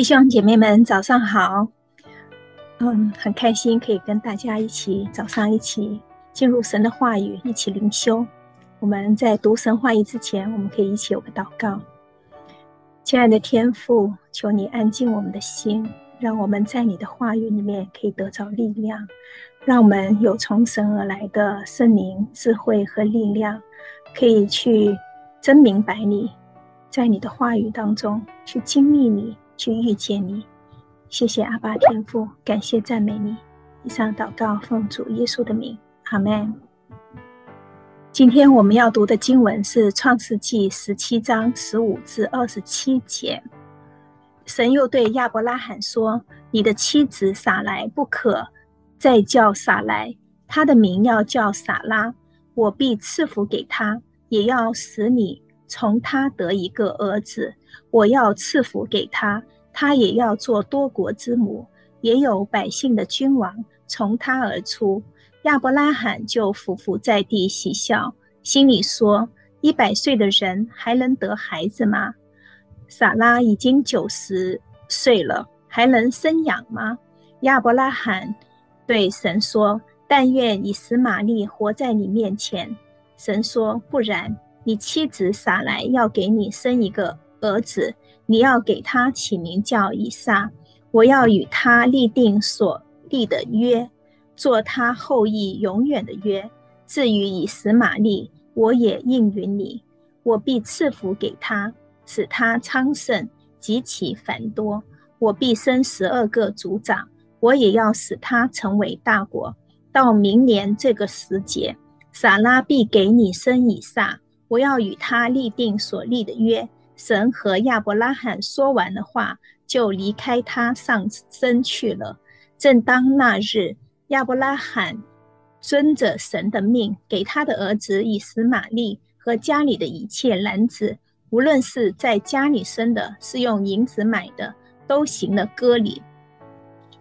弟兄姐妹们，早上好。嗯，很开心可以跟大家一起早上一起进入神的话语，一起灵修。我们在读神话语之前，我们可以一起有个祷告。亲爱的天父，求你安静我们的心，让我们在你的话语里面可以得着力量，让我们有从神而来的圣灵、智慧和力量，可以去真明白你，在你的话语当中去经历你，去遇见你。谢谢阿爸天父，感谢赞美你。以上祷告奉主耶稣的名，阿门。今天我们要读的经文是创世纪十七章十五至二十七节。神又对亚伯拉罕说：“你的妻子撒莱不可再叫撒莱，她的名要叫撒拉。我必赐福给她，也要使你从他得一个儿子。我要赐福给他。”他也要做多国之母，也有百姓的君王从他而出。亚伯拉罕就俯伏在地喜笑，心里说：一百岁的人还能得孩子吗？撒拉已经九十岁了，还能生养吗？亚伯拉罕对神说：但愿以实玛利活在你面前。神说：不然，你妻子撒莱要给你生一个儿子。你要给他起名叫以撒，我要与他立定所立的约，做他后裔永远的约。至于以实玛利，我也应允你，我必赐福给他，使他昌盛极其繁多。我必生十二个族长，我也要使他成为大国。到明年这个时节，撒拉必给你生以撒，我要与他立定所立的约。神和亚伯拉罕说完的话，就离开他上升去了。正当那日，亚伯拉罕遵着神的命，给他的儿子以实玛利和家里的一切男子，无论是在家里生的，是用银子买的，都行了割礼。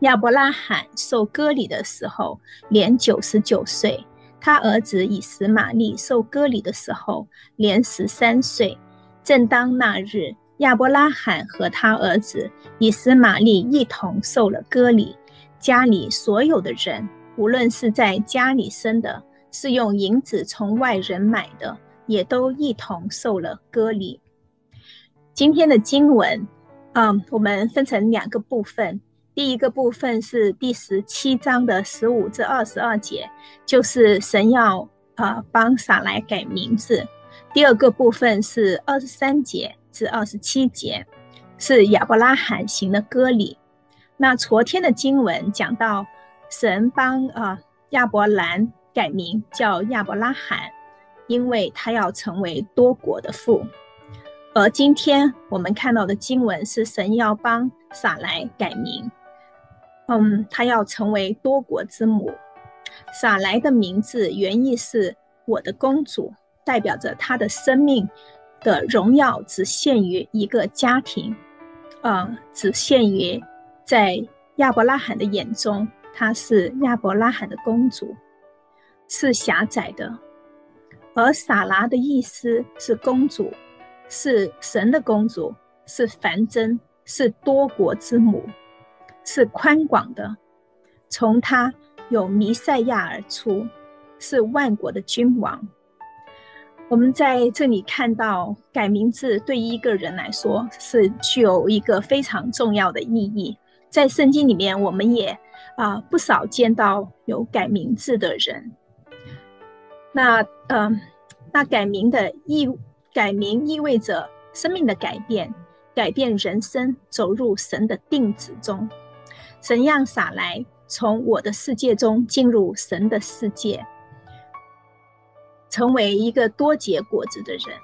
亚伯拉罕受割礼的时候年九十九岁，他儿子以实玛利受割礼的时候年十三岁。正当那日，亚伯拉罕和他儿子以实玛利一同受了割礼。家里所有的人，无论是在家里生的，是用银子从外人买的，也都一同受了割礼。今天的经文，嗯，我们分成两个部分。第一个部分是第十七章的十五至二十二节，就是神要啊帮撒莱改名字。第二个部分是二十三节至二十七节，是亚伯拉罕行的割礼。那昨天的经文讲到，神帮啊亚伯兰改名叫亚伯拉罕，因为他要成为多国的父。而今天我们看到的经文是神要帮撒来改名，嗯，他要成为多国之母。撒莱的名字原意是我的公主。代表着她的生命的荣耀只限于一个家庭，呃，只限于在亚伯拉罕的眼中，她是亚伯拉罕的公主，是狭窄的。而撒拉的意思是公主，是神的公主，是繁殖，是多国之母，是宽广的。从他有弥赛亚而出，是万国的君王。我们在这里看到，改名字对于一个人来说是具有一个非常重要的意义。在圣经里面，我们也啊、不少见到有改名字的人。那嗯、呃，那改名的意改名意味着生命的改变，改变人生，走入神的定旨中。神让撒来从我的世界中进入神的世界。成为一个多结果子的人。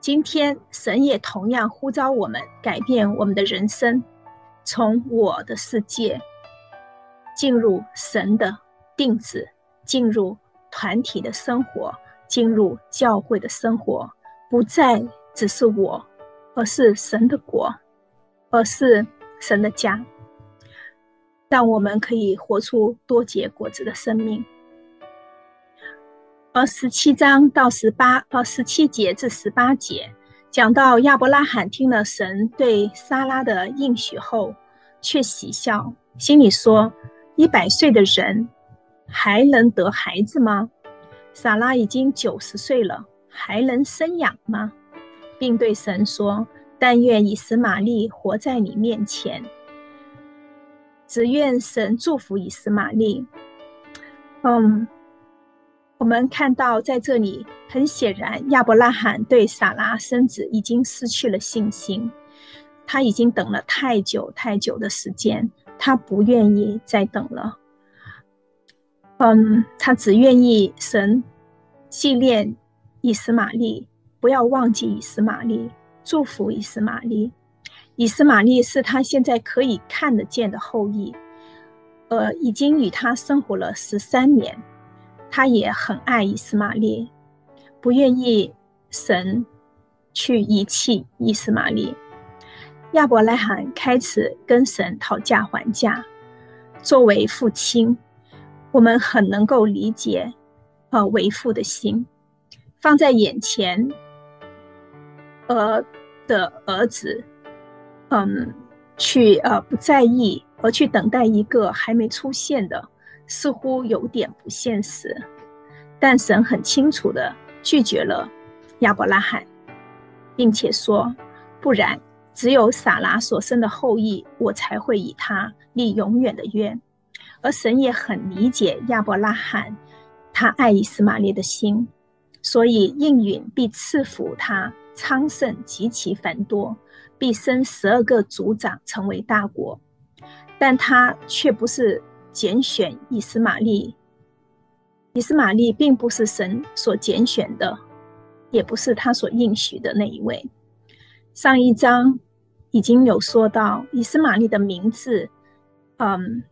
今天，神也同样呼召我们改变我们的人生，从我的世界进入神的定旨，进入团体的生活，进入教会的生活，不再只是我，而是神的国，而是神的家，让我们可以活出多结果子的生命。而十七章到十八到十七节至十八节，讲到亚伯拉罕听了神对撒拉的应许后，却喜笑，心里说：“一百岁的人还能得孩子吗？撒拉已经九十岁了，还能生养吗？”并对神说：“但愿以实玛利活在你面前，只愿神祝福以斯玛利。”嗯，我们看到在这里，很显然亚伯拉罕对撒拉生子已经失去了信心，他已经等了太久太久的时间，他不愿意再等了。嗯，他只愿意神纪念以斯玛利。不要忘记以斯玛利，祝福以斯玛利。以斯玛利是他现在可以看得见的后裔，呃，已经与他生活了十三年，他也很爱以斯玛利，不愿意神去遗弃以斯玛利。亚伯拉罕开始跟神讨价还价。作为父亲，我们很能够理解，呃，为父的心，放在眼前。儿的儿子，嗯，去呃不在意，而去等待一个还没出现的，似乎有点不现实。但神很清楚地拒绝了亚伯拉罕，并且说：“不然，只有撒拉所生的后裔，我才会与他立永远的约。”而神也很理解亚伯拉罕他爱以实玛利的心，所以应允必赐福他。昌盛极其繁多，必生十二个族长，成为大国。但他却不是拣选以斯玛利，以斯玛利并不是神所拣选的，也不是他所应许的那一位。上一章已经有说到，以斯玛利的名字，嗯，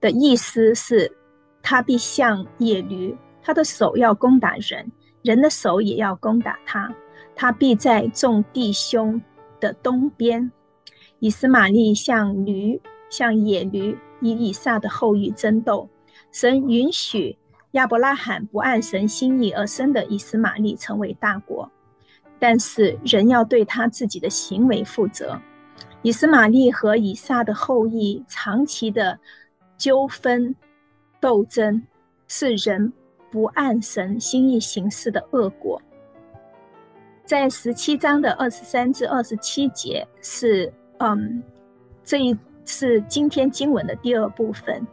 的意思是，他必像野驴，他的手要攻打人，人的手也要攻打他。他必在众弟兄的东边。以实玛利像驴，像野驴，与以撒的后裔争斗。神允许亚伯拉罕不按神心意而生的以实玛利成为大国，但是人要对他自己的行为负责。以实玛利和以撒的后裔长期的纠纷斗争，是人不按神心意行事的恶果。在十七章的二十三至二十七节是，嗯，这一是今天经文的第二部分，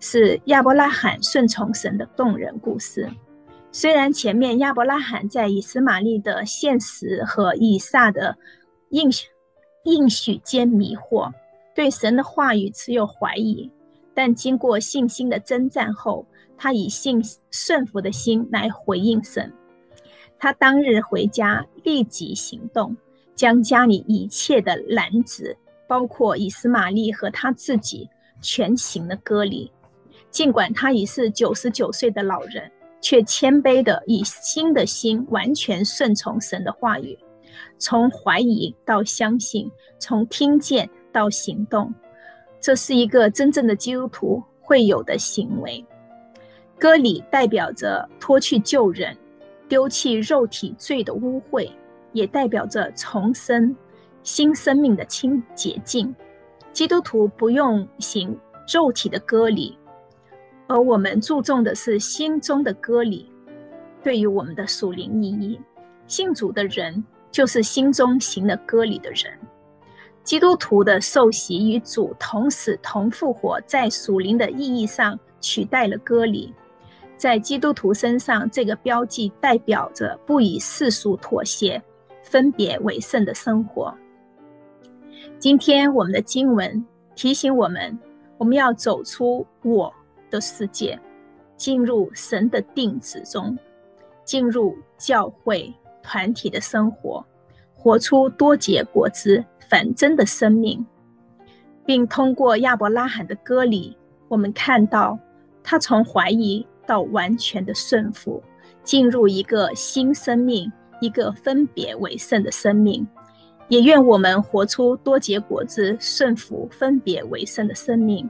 是亚伯拉罕顺从神的动人故事。虽然前面亚伯拉罕在以实玛利的现实和以撒的应许应许间迷惑，对神的话语持有怀疑，但经过信心的征战后，他以信顺服的心来回应神。他当日回家，立即行动，将家里一切的男子，包括以实玛利和他自己，全行了割礼。尽管他已是九十九岁的老人，却谦卑的以新的心完全顺从神的话语，从怀疑到相信，从听见到行动，这是一个真正的基督徒会有的行为。割礼代表着脱去旧人。丢弃肉体罪的污秽，也代表着重生新生命的清洁净。基督徒不用行肉体的割礼，而我们注重的是心中的割礼。对于我们的属灵意义，信主的人就是心中行了割礼的人。基督徒的受洗与主同死同复活，在属灵的意义上取代了割礼。在基督徒身上，这个标记代表着不以世俗妥协、分别为圣的生活。今天我们的经文提醒我们，我们要走出我的世界，进入神的定旨中，进入教会团体的生活，活出多结果子、反真的生命，并通过亚伯拉罕的割礼，我们看到他从怀疑。到完全的顺服，进入一个新生命，一个分别为圣的生命。也愿我们活出多结果子、顺服、分别为圣的生命。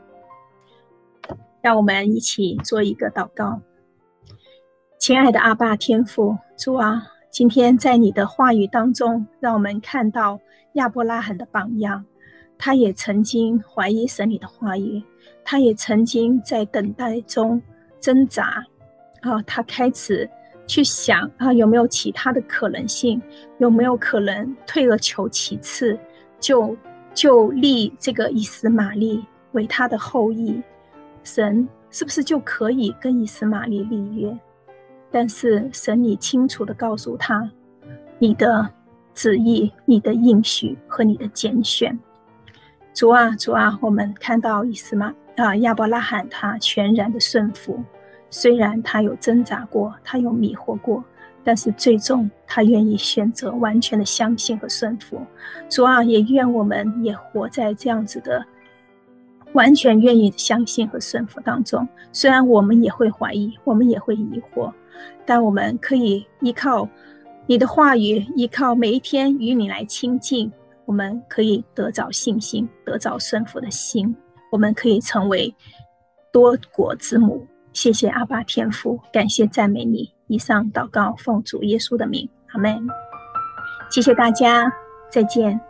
让我们一起做一个祷告。亲爱的阿爸天父，主啊，今天在你的话语当中，让我们看到亚伯拉罕的榜样，他也曾经怀疑神你的话语，他也曾经在等待中挣扎，啊，他开始去想啊，有没有其他的可能性，有没有可能退而求其次，就就立这个以斯玛利为他的后裔，神是不是就可以跟以斯玛利立约？但是神，你清楚地告诉他，你的旨意、你的应许和你的拣选。主啊，主啊，我们看到以斯玛啊亚伯拉罕他全然的顺服，虽然他有挣扎过，他有迷惑过，但是最终他愿意选择完全的相信和顺服。主啊，也愿我们也活在这样子的。完全愿意相信和顺服当中，虽然我们也会怀疑，我们也会疑惑，但我们可以依靠你的话语，依靠每一天与你来亲近，我们可以得着信心，得着顺服的心，我们可以成为多国之母。谢谢阿爸天父，感谢赞美你。以上祷告奉主耶稣的名，阿门。谢谢大家，再见。